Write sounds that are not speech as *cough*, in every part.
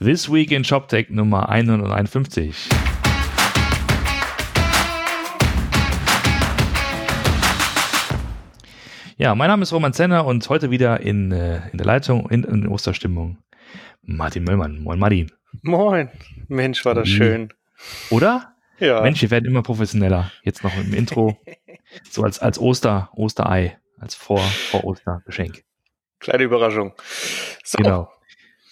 This Week in ShopTech Nummer 151. Ja, mein Name ist Roman Zenner und heute wieder in, äh, in der Leitung, in, in Osterstimmung, Martin Möllmann. Moin, Martin. Moin. Mensch, war das schön. Oder? Ja. Mensch, wir werden immer professioneller. Jetzt noch im Intro. *laughs* so als, als Oster, Osterei, als Vor, Vor Ostergeschenk. Kleine Überraschung. So. Genau.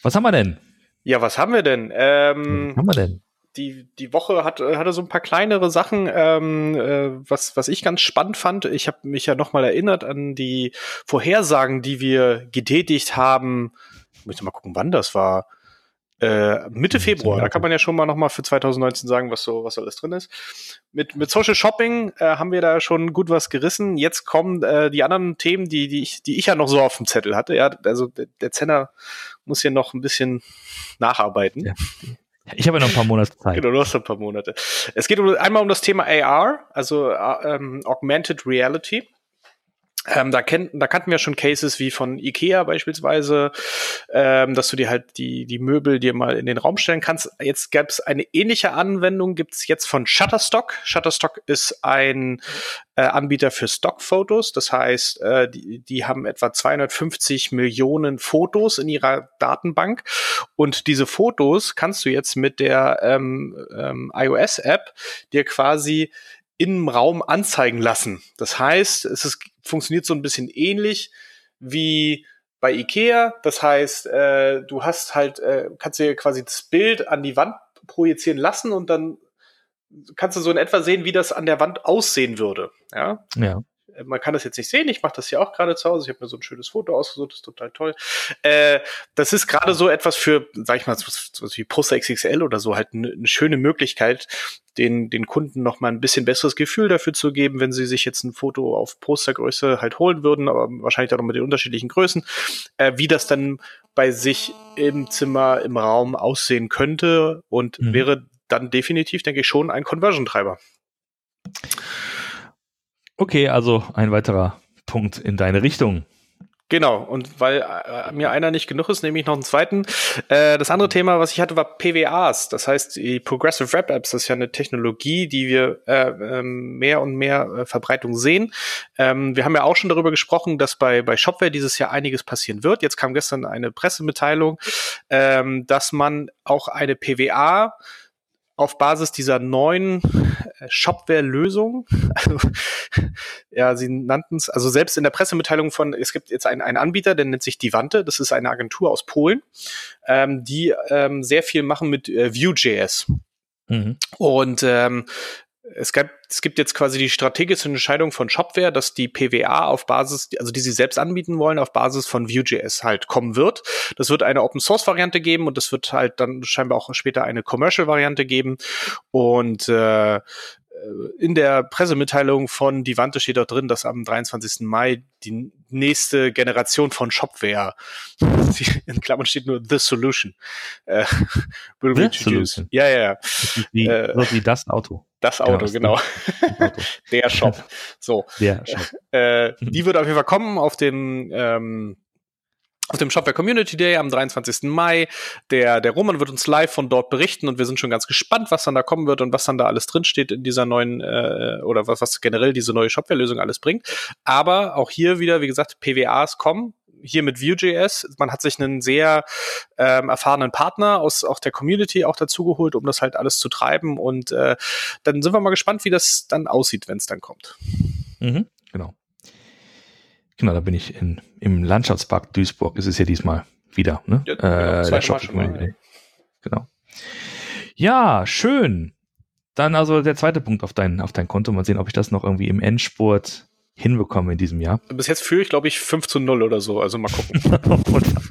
Was haben wir denn? Ja, was haben wir denn? Ähm, was haben wir denn? Die, die Woche hat, hatte so ein paar kleinere Sachen, ähm, äh, was, was ich ganz spannend fand. Ich habe mich ja nochmal erinnert an die Vorhersagen, die wir getätigt haben. Ich möchte mal gucken, wann das war. Äh, Mitte Februar, da kann man ja schon mal nochmal für 2019 sagen, was so, was alles drin ist. Mit, mit Social Shopping äh, haben wir da schon gut was gerissen. Jetzt kommen äh, die anderen Themen, die, die, ich, die ich ja noch so auf dem Zettel hatte. Ja, also der, der Zenner muss hier noch ein bisschen nacharbeiten. Ja. Ich habe ja noch ein paar Monate Zeit. Genau, du hast ein paar Monate. Es geht um, einmal um das Thema AR, also äh, ähm, Augmented Reality. Ähm, da, kennt, da kannten wir schon Cases wie von Ikea beispielsweise, ähm, dass du dir halt die, die Möbel dir mal in den Raum stellen kannst. Jetzt gab es eine ähnliche Anwendung, gibt es jetzt von Shutterstock. Shutterstock ist ein äh, Anbieter für Stockfotos. Das heißt, äh, die, die haben etwa 250 Millionen Fotos in ihrer Datenbank. Und diese Fotos kannst du jetzt mit der ähm, ähm, iOS-App dir quasi im Raum anzeigen lassen. Das heißt, es ist, funktioniert so ein bisschen ähnlich wie bei Ikea. Das heißt, äh, du hast halt, äh, kannst dir quasi das Bild an die Wand projizieren lassen und dann kannst du so in etwa sehen, wie das an der Wand aussehen würde. Ja. Ja. Äh, man kann das jetzt nicht sehen, ich mache das ja auch gerade zu Hause. Ich habe mir so ein schönes Foto ausgesucht, das ist total toll. Äh, das ist gerade so etwas für, sag ich mal, so wie Poster XXL oder so, halt eine, eine schöne Möglichkeit, den, den Kunden noch mal ein bisschen besseres Gefühl dafür zu geben, wenn sie sich jetzt ein Foto auf Postergröße halt holen würden, aber wahrscheinlich auch noch mit den unterschiedlichen Größen, äh, wie das dann bei sich im Zimmer, im Raum aussehen könnte und mhm. wäre dann definitiv, denke ich, schon ein Conversion-Treiber. Okay, also ein weiterer Punkt in deine Richtung. Genau, und weil äh, mir einer nicht genug ist, nehme ich noch einen zweiten. Äh, das andere Thema, was ich hatte, war PWAs. Das heißt, die Progressive Web Apps, das ist ja eine Technologie, die wir äh, ähm, mehr und mehr äh, Verbreitung sehen. Ähm, wir haben ja auch schon darüber gesprochen, dass bei, bei Shopware dieses Jahr einiges passieren wird. Jetzt kam gestern eine Pressemitteilung, ähm, dass man auch eine PWA auf Basis dieser neuen Shopware-Lösung, *laughs* also, ja, sie nannten es, also selbst in der Pressemitteilung von, es gibt jetzt einen, einen Anbieter, der nennt sich Divante, das ist eine Agentur aus Polen, ähm, die ähm, sehr viel machen mit äh, Vue.js. Mhm. Und ähm, es, gab, es gibt jetzt quasi die strategische Entscheidung von Shopware, dass die PWA auf Basis, also die sie selbst anbieten wollen, auf Basis von Vue.js halt kommen wird. Das wird eine Open Source Variante geben und es wird halt dann scheinbar auch später eine Commercial Variante geben. Und äh, in der Pressemitteilung von Divante steht auch drin, dass am 23. Mai die nächste Generation von Shopware, *laughs* in Klammern steht nur The Solution, äh, *laughs* will The Solution. Ja, ja, ja. Wie, äh, wie das Auto. Das Auto, genau. *laughs* genau. der Shop. So. Der Shop. *laughs* Äh, die wird auf jeden Fall kommen auf den ähm, auf dem Shopware Community Day am 23. Mai. Der, der Roman wird uns live von dort berichten und wir sind schon ganz gespannt, was dann da kommen wird und was dann da alles drinsteht in dieser neuen äh, oder was, was generell diese neue Shopware-Lösung alles bringt. Aber auch hier wieder, wie gesagt, PWAs kommen. Hier mit Vue.js. Man hat sich einen sehr ähm, erfahrenen Partner aus auch der Community auch dazu geholt, um das halt alles zu treiben. Und äh, dann sind wir mal gespannt, wie das dann aussieht, wenn es dann kommt. Mhm, genau. Genau, da bin ich in, im Landschaftspark Duisburg. Ist es ja diesmal wieder, ne? Ja, genau, äh, der Shop Genau. Ja, schön. Dann also der zweite Punkt auf dein, auf dein Konto. Mal sehen, ob ich das noch irgendwie im Endspurt hinbekomme in diesem Jahr. Bis jetzt führe ich, glaube ich, 5 zu 0 oder so. Also mal gucken. *laughs*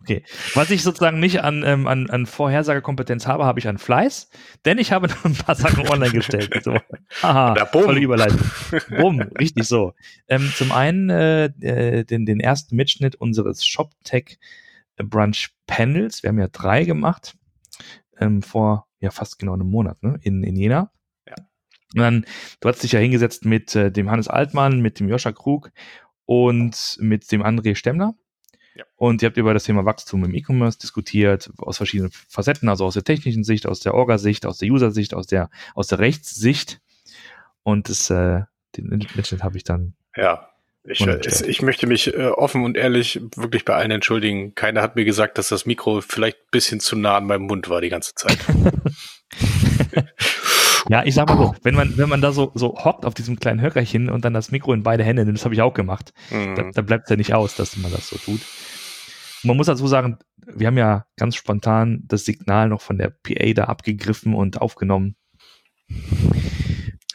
Okay. Was ich sozusagen nicht an, ähm, an, an Vorhersagekompetenz habe, habe ich an Fleiß, denn ich habe noch *laughs* ein paar Sachen online gestellt. So. Aha, tolle Überleitung. *laughs* Bumm, richtig so. Ähm, zum einen äh, äh, den, den ersten Mitschnitt unseres ShopTech Brunch Panels. Wir haben ja drei gemacht ähm, vor ja fast genau einem Monat ne? in, in Jena. Und dann, du hast dich ja hingesetzt mit äh, dem Hannes Altmann, mit dem Joscha Krug und mit dem André Stemmler Ja. Und ihr habt über das Thema Wachstum im E-Commerce diskutiert, aus verschiedenen Facetten, also aus der technischen Sicht, aus der Orga-Sicht, aus der User-Sicht, aus der, aus der Rechtssicht. Und das, äh, den Mitschnitt habe ich dann. Ja, ich, ich, möchte mich äh, offen und ehrlich wirklich bei allen entschuldigen. Keiner hat mir gesagt, dass das Mikro vielleicht ein bisschen zu nah an meinem Mund war die ganze Zeit. *laughs* ja, ich sag mal so, wenn man, wenn man da so, so hockt auf diesem kleinen Höckerchen und dann das Mikro in beide Hände nimmt, das habe ich auch gemacht, mhm. da, da bleibt es ja nicht aus, dass man das so tut. Und man muss dazu sagen, wir haben ja ganz spontan das Signal noch von der PA da abgegriffen und aufgenommen.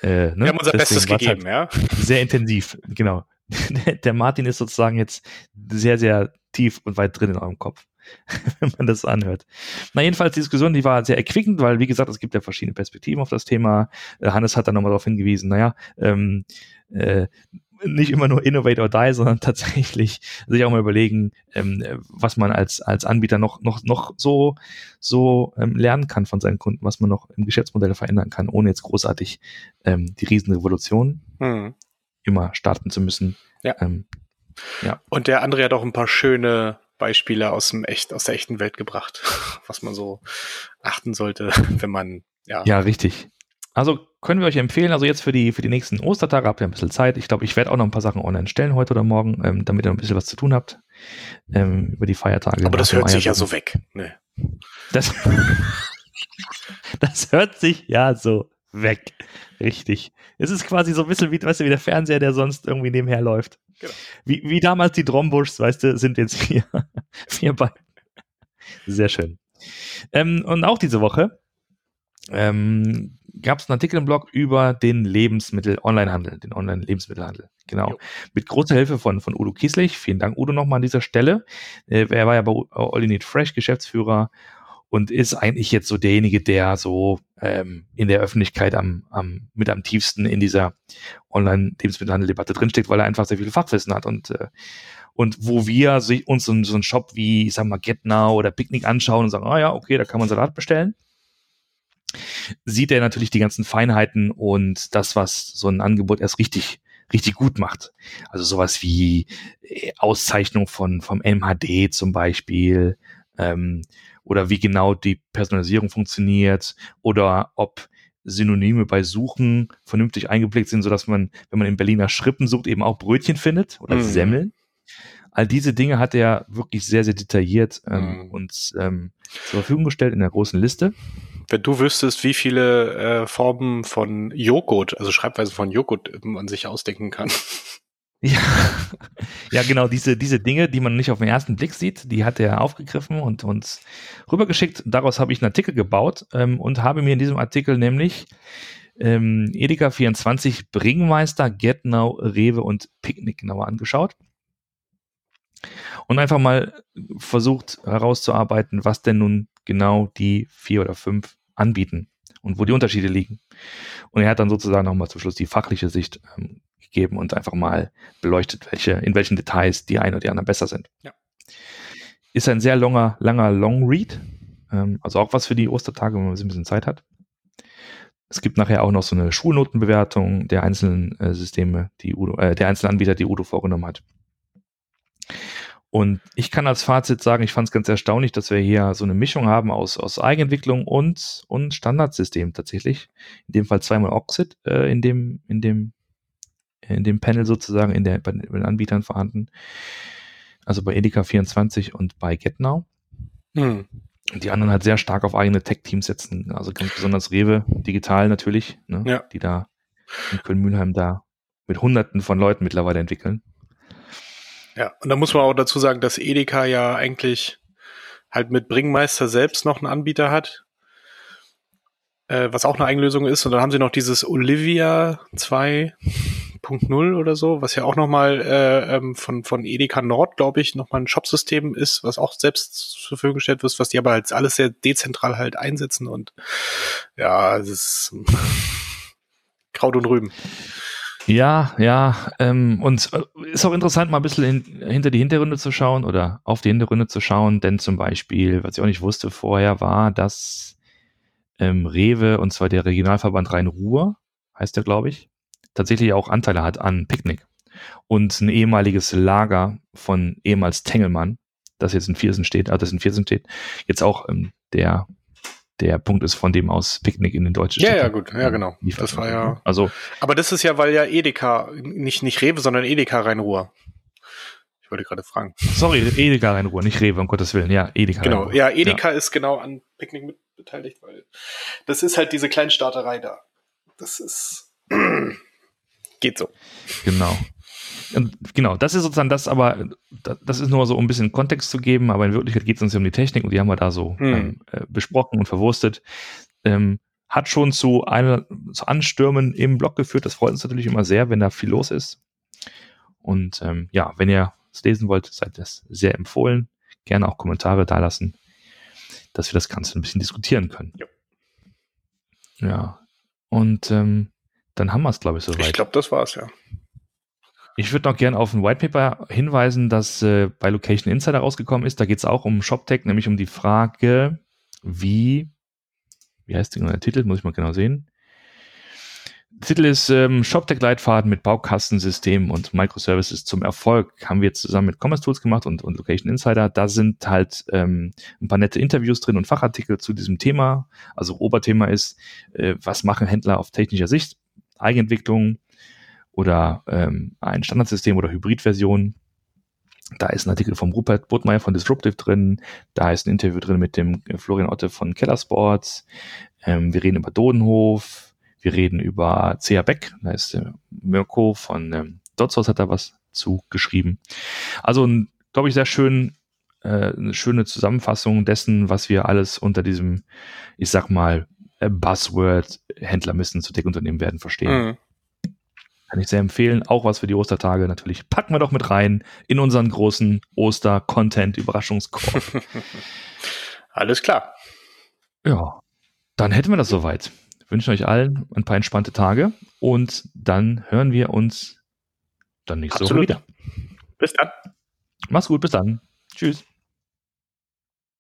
Äh, ne? Wir haben unser Deswegen Bestes gegeben, halt ja. Sehr intensiv, genau. *laughs* der Martin ist sozusagen jetzt sehr, sehr tief und weit drin in eurem Kopf, *laughs* wenn man das anhört. Na, jedenfalls, die Diskussion, die war sehr erquickend, weil, wie gesagt, es gibt ja verschiedene Perspektiven auf das Thema. Äh, Hannes hat dann nochmal darauf hingewiesen, naja, ähm, äh, nicht immer nur innovate or die, *laughs* sondern tatsächlich sich auch mal überlegen, ähm, was man als, als Anbieter noch, noch, noch so, so ähm, lernen kann von seinen Kunden, was man noch im Geschäftsmodell verändern kann, ohne jetzt großartig ähm, die Riesenrevolution hm immer starten zu müssen. Ja. Ähm, ja. Und der André hat auch ein paar schöne Beispiele aus dem echt, aus der echten Welt gebracht, *laughs* was man so achten sollte, *laughs* wenn man, ja. Ja, richtig. Also können wir euch empfehlen, also jetzt für die, für die nächsten Ostertage habt ihr ein bisschen Zeit. Ich glaube, ich werde auch noch ein paar Sachen online stellen heute oder morgen, ähm, damit ihr ein bisschen was zu tun habt ähm, über die Feiertage. Aber das hört sich ja so weg. Nee. Das, *laughs* das hört sich ja so weg. Richtig. Es ist quasi so ein bisschen wie, weißt du, wie der Fernseher, der sonst irgendwie nebenher läuft. Genau. Wie, wie damals die Drombuschs, weißt du, sind jetzt vier, *laughs* vier Beine. Sehr schön. Ähm, und auch diese Woche ähm, gab es einen Artikel im Blog über den Lebensmittel-Onlinehandel, den Online-Lebensmittelhandel. Genau. Jo. Mit großer Hilfe von, von Udo Kieslich. Vielen Dank, Udo, nochmal an dieser Stelle. Äh, er war ja bei All You Need Fresh Geschäftsführer und ist eigentlich jetzt so derjenige, der so ähm, in der Öffentlichkeit am, am mit am tiefsten in dieser Online-Lebensmittelhandel-Debatte drinsteckt, weil er einfach sehr viel Fachwissen hat und äh, und wo wir uns so, einen Shop wie, ich sag mal, GetNow oder Picnic anschauen und sagen, ah ja, okay, da kann man Salat bestellen, sieht er natürlich die ganzen Feinheiten und das, was so ein Angebot erst richtig richtig gut macht. Also sowas wie äh, Auszeichnung von vom MHD zum Beispiel, ähm, oder wie genau die Personalisierung funktioniert oder ob Synonyme bei Suchen vernünftig eingeblickt sind, sodass man, wenn man in Berliner Schrippen sucht, eben auch Brötchen findet oder mhm. Semmeln. All diese Dinge hat er wirklich sehr, sehr detailliert ähm, mhm. uns ähm, zur Verfügung gestellt in der großen Liste. Wenn du wüsstest, wie viele äh, Formen von Joghurt, also Schreibweise von Joghurt man sich ausdenken kann. Ja, *laughs* ja, genau, diese, diese Dinge, die man nicht auf den ersten Blick sieht, die hat er aufgegriffen und uns rübergeschickt. Daraus habe ich einen Artikel gebaut ähm, und habe mir in diesem Artikel nämlich ähm, Edeka 24, Bringmeister, Getnow, Rewe und Picknick genauer angeschaut. Und einfach mal versucht herauszuarbeiten, was denn nun genau die vier oder fünf anbieten und wo die Unterschiede liegen. Und er hat dann sozusagen nochmal zum Schluss die fachliche Sicht ähm, gegeben und einfach mal beleuchtet, welche, in welchen Details die einen oder die anderen besser sind. Ja. Ist ein sehr langer, langer Long Read. Ähm, also auch was für die Ostertage, wenn man ein bisschen Zeit hat. Es gibt nachher auch noch so eine Schulnotenbewertung der einzelnen äh, Systeme, die Udo, äh, der einzelnen Anbieter, die Udo vorgenommen hat. Und ich kann als Fazit sagen, ich fand es ganz erstaunlich, dass wir hier so eine Mischung haben aus, aus Eigenentwicklung und, und Standardsystem tatsächlich. In dem Fall zweimal Oxid äh, in, dem, in dem in dem Panel sozusagen in der, bei den Anbietern vorhanden. Also bei Edeka 24 und bei GetNow. Hm. Und die anderen halt sehr stark auf eigene Tech-Teams setzen. Also ganz besonders Rewe, digital natürlich, ne? ja. die da in Köln-Mühlheim da mit hunderten von Leuten mittlerweile entwickeln. Ja, und da muss man auch dazu sagen, dass Edeka ja eigentlich halt mit Bringmeister selbst noch einen Anbieter hat, äh, was auch eine Eigenlösung ist. Und dann haben sie noch dieses Olivia 2 2.0 oder so, was ja auch nochmal äh, ähm, von, von Edeka Nord, glaube ich, nochmal ein Shopsystem ist, was auch selbst zur Verfügung gestellt wird, was die aber halt alles sehr dezentral halt einsetzen und ja, es ist *laughs* Kraut und Rüben. Ja, ja, ähm, und äh, ist auch interessant, mal ein bisschen in, hinter die Hintergründe zu schauen oder auf die Hintergründe zu schauen, denn zum Beispiel, was ich auch nicht wusste vorher, war, dass ähm, Rewe, und zwar der Regionalverband Rhein-Ruhr, heißt der, glaube ich, tatsächlich auch Anteile hat an Picknick. Und ein ehemaliges Lager von ehemals Tengelmann das jetzt in Viersen steht, also das in Viersen steht, jetzt auch ähm, der der Punkt ist, von dem aus Picknick in den deutschen Ja, Städten, ja, gut, ja, genau. Das war ja. Also, aber das ist ja, weil ja Edeka, nicht, nicht Rewe, sondern Edeka Rhein-Ruhr. Ich wollte gerade fragen. Sorry, Edeka Rhein-Ruhr, nicht Rewe, um Gottes Willen. Ja, Edeka. Genau, ja, Edeka ja. ist genau an Picknick mit beteiligt, weil das ist halt diese Kleinstarterei da. Das ist, *clears throat* geht so. Genau. Und genau, das ist sozusagen das, aber das ist nur so, um ein bisschen Kontext zu geben, aber in Wirklichkeit geht es uns ja um die Technik und die haben wir da so hm. ähm, äh, besprochen und verwurstet. Ähm, hat schon zu, einer, zu Anstürmen im Blog geführt. Das freut uns natürlich immer sehr, wenn da viel los ist. Und ähm, ja, wenn ihr es lesen wollt, seid das sehr empfohlen. Gerne auch Kommentare dalassen, dass wir das Ganze ein bisschen diskutieren können. Ja. Ja. Und ähm, dann haben wir es, glaube ich, soweit. Ich glaube, das war's, ja. Ich würde noch gerne auf ein White Paper hinweisen, das äh, bei Location Insider rausgekommen ist. Da geht es auch um ShopTech, nämlich um die Frage, wie, wie heißt der Titel? Muss ich mal genau sehen. Der Titel ist ähm, ShopTech-Leitfaden mit Baukastensystemen und Microservices zum Erfolg. Haben wir jetzt zusammen mit Commerce Tools gemacht und, und Location Insider. Da sind halt ähm, ein paar nette Interviews drin und Fachartikel zu diesem Thema. Also Oberthema ist, äh, was machen Händler auf technischer Sicht? Eigenentwicklung, oder ähm, ein Standardsystem oder Hybridversion. Da ist ein Artikel vom Rupert Budmeier von Disruptive drin. Da ist ein Interview drin mit dem äh, Florian Otte von Kellersports. Ähm, wir reden über Dodenhof. Wir reden über C.A. Beck. Da ist äh, Mirko von ähm, Dotzhaus hat da was zu geschrieben. Also, glaube ich, sehr schön, äh, eine schöne Zusammenfassung dessen, was wir alles unter diesem, ich sag mal, äh, Buzzword Händler müssen zu Tech-Unternehmen werden verstehen. Mhm. Kann ich sehr empfehlen. Auch was für die Ostertage natürlich. Packen wir doch mit rein in unseren großen Oster-Content-Überraschungskorb. *laughs* Alles klar. Ja, dann hätten wir das soweit. wünschen euch allen ein paar entspannte Tage und dann hören wir uns dann nächste Woche wieder. Bis dann. Mach's gut, bis dann. Tschüss.